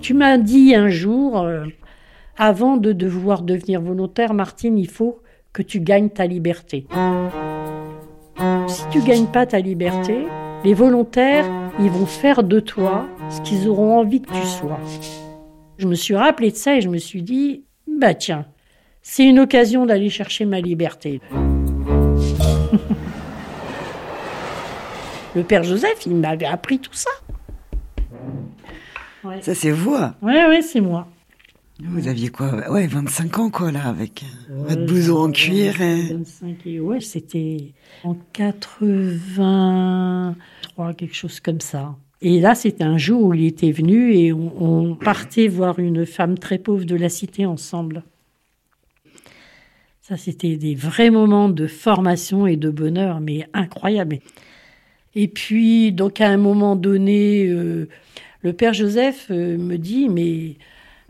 Tu m'as dit un jour, euh, avant de devoir devenir volontaire, Martine, il faut que tu gagnes ta liberté. Si tu gagnes pas ta liberté, les volontaires, ils vont faire de toi ce qu'ils auront envie que tu sois. Je me suis rappelé de ça et je me suis dit, bah tiens, c'est une occasion d'aller chercher ma liberté. Le père Joseph, il m'avait appris tout ça. Ça, c'est vous Oui, oui, c'est moi. Vous aviez quoi? Ouais, 25 ans, quoi, là, avec votre blouson en cuir. Et... 25 et ouais, c'était en 83, quelque chose comme ça. Et là, c'était un jour où il était venu et on, on partait voir une femme très pauvre de la cité ensemble. Ça, c'était des vrais moments de formation et de bonheur, mais incroyables. Et puis, donc, à un moment donné, euh, le père Joseph euh, me dit, mais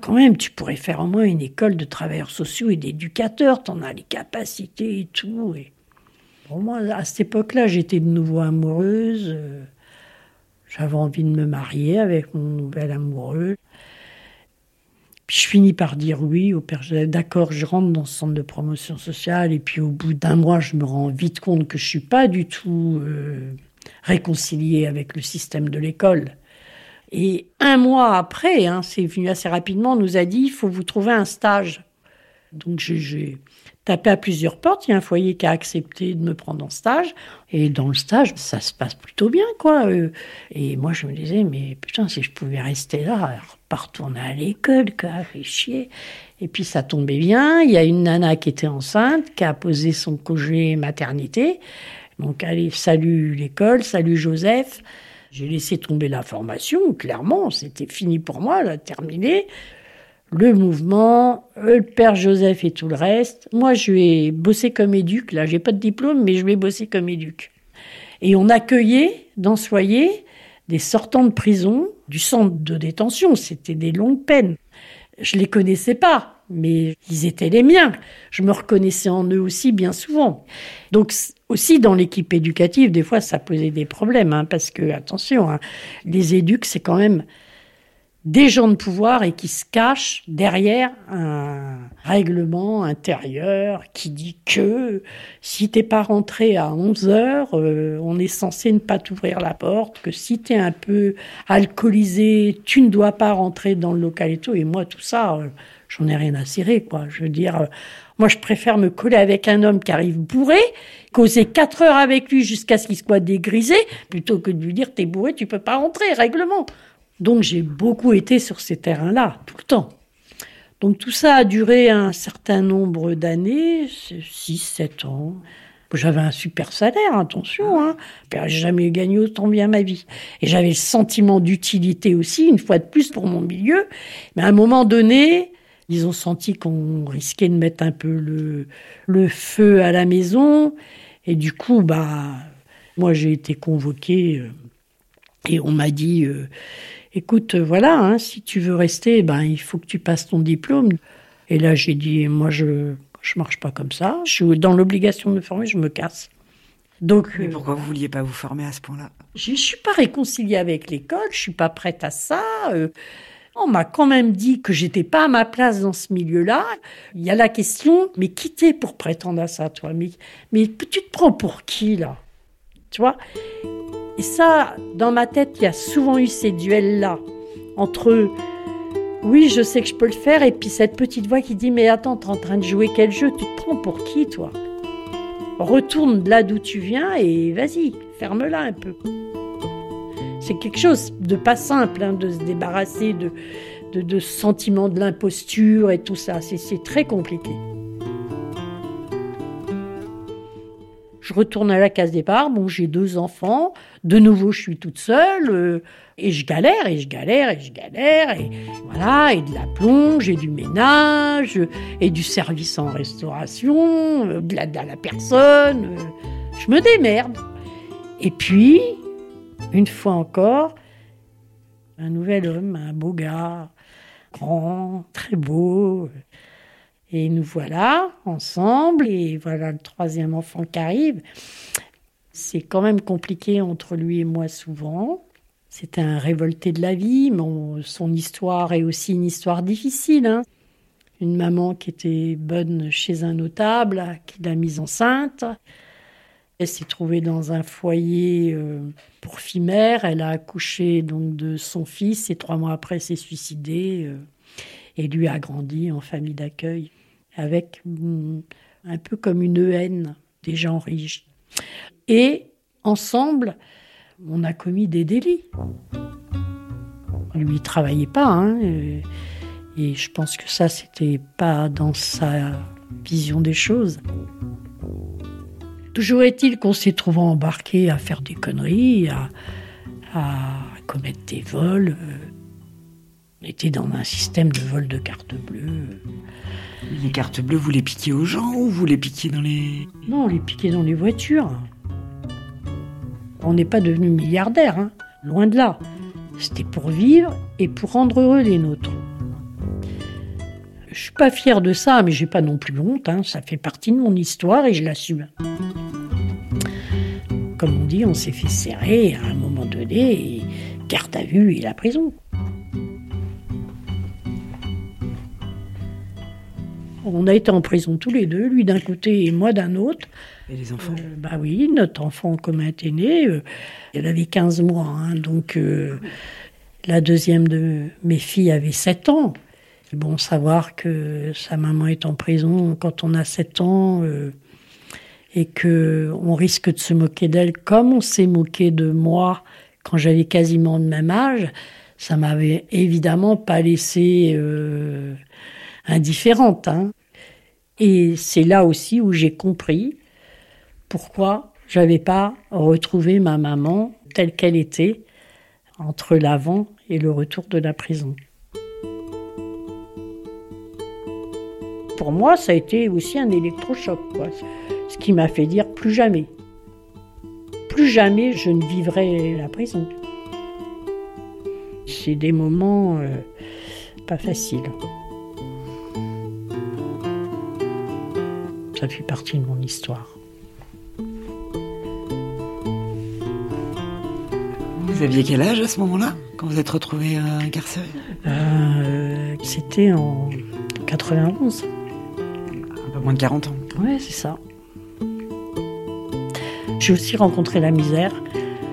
quand même, tu pourrais faire au moins une école de travailleurs sociaux et d'éducateurs, tu en as les capacités et tout. Et pour moi, à cette époque-là, j'étais de nouveau amoureuse. euh, J'avais envie de me marier avec mon nouvel amoureux. Puis je finis par dire oui au père Joseph. D'accord, je rentre dans ce centre de promotion sociale. Et puis au bout d'un mois, je me rends vite compte que je suis pas du tout euh, réconciliée avec le système de l'école. Et un mois après, hein, c'est venu assez rapidement, on nous a dit il faut vous trouver un stage. Donc j'ai- tapé à plusieurs portes. Il y a un foyer qui a accepté de me prendre en stage. Et dans le stage, ça se passe plutôt bien, quoi. Euh, Et moi, je me disais, mais putain, si je pouvais rester là, retourner à l'école, quoi, fait chier. Et puis ça tombait bien. Il y a une nana qui était enceinte, qui a posé son congé maternité. Donc, allez, salut l'école, salut Joseph. J'ai laissé tomber la formation, clairement, c'était fini pour moi, là, terminé. Le mouvement, euh, le père Joseph et tout le reste. Moi, je vais bosser comme éduc, là, j'ai pas de diplôme, mais je vais bosser comme éduc. Et on accueillait dans ce foyer des sortants de prison du centre de détention. C'était des longues peines. Je les connaissais pas, mais ils étaient les miens. Je me reconnaissais en eux aussi bien souvent. Donc aussi dans l'équipe éducative, des fois ça posait des problèmes, hein, parce que attention, hein, les éducs c'est quand même des gens de pouvoir et qui se cachent derrière un règlement intérieur qui dit que si t'es pas rentré à 11 heures, euh, on est censé ne pas t'ouvrir la porte, que si t'es un peu alcoolisé, tu ne dois pas rentrer dans le local et tout. Et moi, tout ça, euh, j'en ai rien à cirer, quoi. Je veux dire, euh, moi, je préfère me coller avec un homme qui arrive bourré, causer quatre heures avec lui jusqu'à ce qu'il soit dégrisé, plutôt que de lui dire, t'es bourré, tu peux pas rentrer, règlement. Donc, j'ai beaucoup été sur ces terrains-là, tout le temps. Donc, tout ça a duré un certain nombre d'années, 6, 7 ans. J'avais un super salaire, attention, hein. J'ai jamais gagné autant bien ma vie. Et j'avais le sentiment d'utilité aussi, une fois de plus, pour mon milieu. Mais à un moment donné, ils ont senti qu'on risquait de mettre un peu le, le feu à la maison. Et du coup, bah, moi, j'ai été convoquée euh, et on m'a dit, euh, écoute, euh, voilà, hein, si tu veux rester, ben, il faut que tu passes ton diplôme. Et là, j'ai dit, moi, je je marche pas comme ça. Je suis dans l'obligation de me former, je me casse. Donc, Mais euh, pourquoi vous vouliez pas vous former à ce point-là? je ne suis pas réconciliée avec l'école, je suis pas prête à ça. euh, on m'a quand même dit que j'étais pas à ma place dans ce milieu-là. Il y a la question, mais qui t'es pour prétendre à ça, toi? Mais, mais tu te prends pour qui, là? Tu vois? Et ça, dans ma tête, il y a souvent eu ces duels-là entre oui, je sais que je peux le faire, et puis cette petite voix qui dit mais attends, t'es en train de jouer quel jeu? Tu te prends pour qui, toi? Retourne là d'où tu viens et vas-y, ferme-la un peu. C'est quelque chose de pas simple hein, de se débarrasser de, de, de de l'imposture et tout ça. C'est très compliqué. Je retourne à la case départ. Bon, j'ai deux enfants. De nouveau, je suis toute seule. euh, et je galère, et je galère, et je galère. Et voilà, et de la plonge, et du ménage, euh, et du service en restauration, euh, de la personne. je me démerde. Et puis, une fois encore, un nouvel homme, un beau gars, grand, très beau. Et nous voilà ensemble, et voilà le troisième enfant qui arrive. C'est quand même compliqué entre lui et moi souvent. C'était un révolté de la vie. son histoire est aussi une histoire difficile. Hein. Une maman qui était bonne chez un notable, qui l'a mise enceinte. Elle s'est trouvée dans un foyer euh, mères. Elle a accouché donc de son fils et trois mois après s'est suicidée euh, et lui a grandi en famille d'accueil avec un peu comme une haine des gens riches. Et ensemble, on a commis des délits. Lui, il travaillait pas, hein, et, je pense que ça, c'était pas dans sa vision des choses. Toujours est-il qu'on s'est trouvé embarqué à faire des conneries, à, commettre des vols. On était dans un système de vol de cartes bleues. Les cartes bleues, vous les piquiez aux gens ou vous les piquiez dans les... Non, on les piquait dans les voitures. On n'est pas devenu milliardaire, hein. loin de là. C'était pour vivre et pour rendre heureux les nôtres. Je suis pas fier de ça, mais j'ai pas non plus honte. Hein. Ça fait partie de mon histoire et je l'assume. Comme on dit, on s'est fait serrer à un moment donné, garde à vue et la prison. On a été en prison tous les deux, lui d'un côté et moi d'un autre. Et les enfants? Euh, Bah oui, notre enfant commun était né. Euh, elle avait 15 mois, hein, donc euh, la deuxième de mes filles avait 7 ans. Bon, savoir que sa maman est en prison quand on a 7 ans et que on risque de se moquer d'elle comme on s'est moqué de moi quand j'avais quasiment le même âge, ça m'avait évidemment pas laissé indifférente. Hein. Et c'est là aussi où j'ai compris pourquoi j'avais pas retrouvé ma maman telle qu'elle était entre l'avant et le retour de la prison. Pour moi, ça a été aussi un électrochoc, ce qui m'a fait dire plus jamais. Plus jamais je ne vivrai la prison. C'est des moments euh, pas faciles. Ça fait partie de mon histoire. Vous aviez quel âge à ce moment-là, quand vous êtes retrouvé euh, incarcéré euh, C'était en 91. Un peu moins de 40 ans. Oui, c'est ça. J'ai aussi rencontré la misère,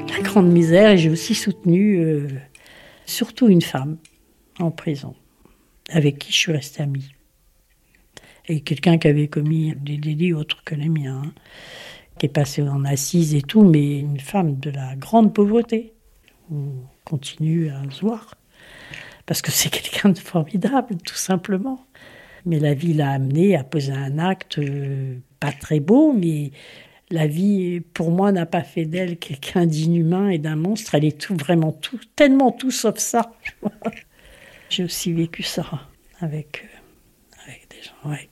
la grande misère, et j'ai aussi soutenu euh, surtout une femme en prison, avec qui je suis restée amie et quelqu'un qui avait commis des délits autres que les miens, hein, qui est passé en assise et tout, mais une femme de la grande pauvreté. On continue à se voir, parce que c'est quelqu'un de formidable, tout simplement. Mais la vie l'a amené à poser un acte euh, pas très beau, mais la vie, pour moi, n'a pas fait d'elle quelqu'un d'inhumain et d'un monstre. Elle est tout, vraiment tout, tellement tout sauf ça. J'ai aussi vécu ça avec, euh, avec des gens. Ouais.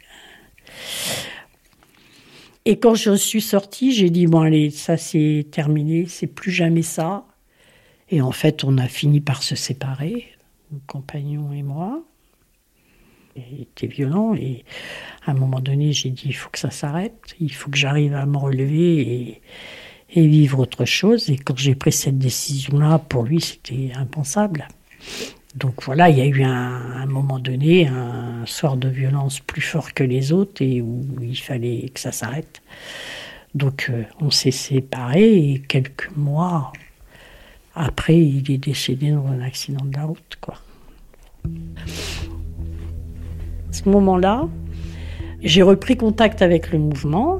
Et quand je suis sortie, j'ai dit bon allez, ça c'est terminé, c'est plus jamais ça. Et en fait, on a fini par se séparer, mon compagnon et moi. C'était violent et à un moment donné, j'ai dit il faut que ça s'arrête, il faut que j'arrive à me relever et, et vivre autre chose. Et quand j'ai pris cette décision-là, pour lui, c'était impensable. Donc voilà, il y a eu un, moment donné un soir de violence plus fort que les autres et où il fallait que ça s'arrête. Donc euh, on s'est séparés et quelques mois après, il est décédé dans un accident de la route. Quoi. À ce moment-là, j'ai repris contact avec le mouvement.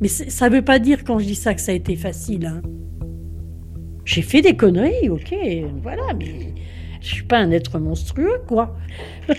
Mais ça ne veut pas dire quand je dis ça que ça a été facile. Hein. J'ai fait des conneries, ok, voilà, mais je suis pas un être monstrueux, quoi.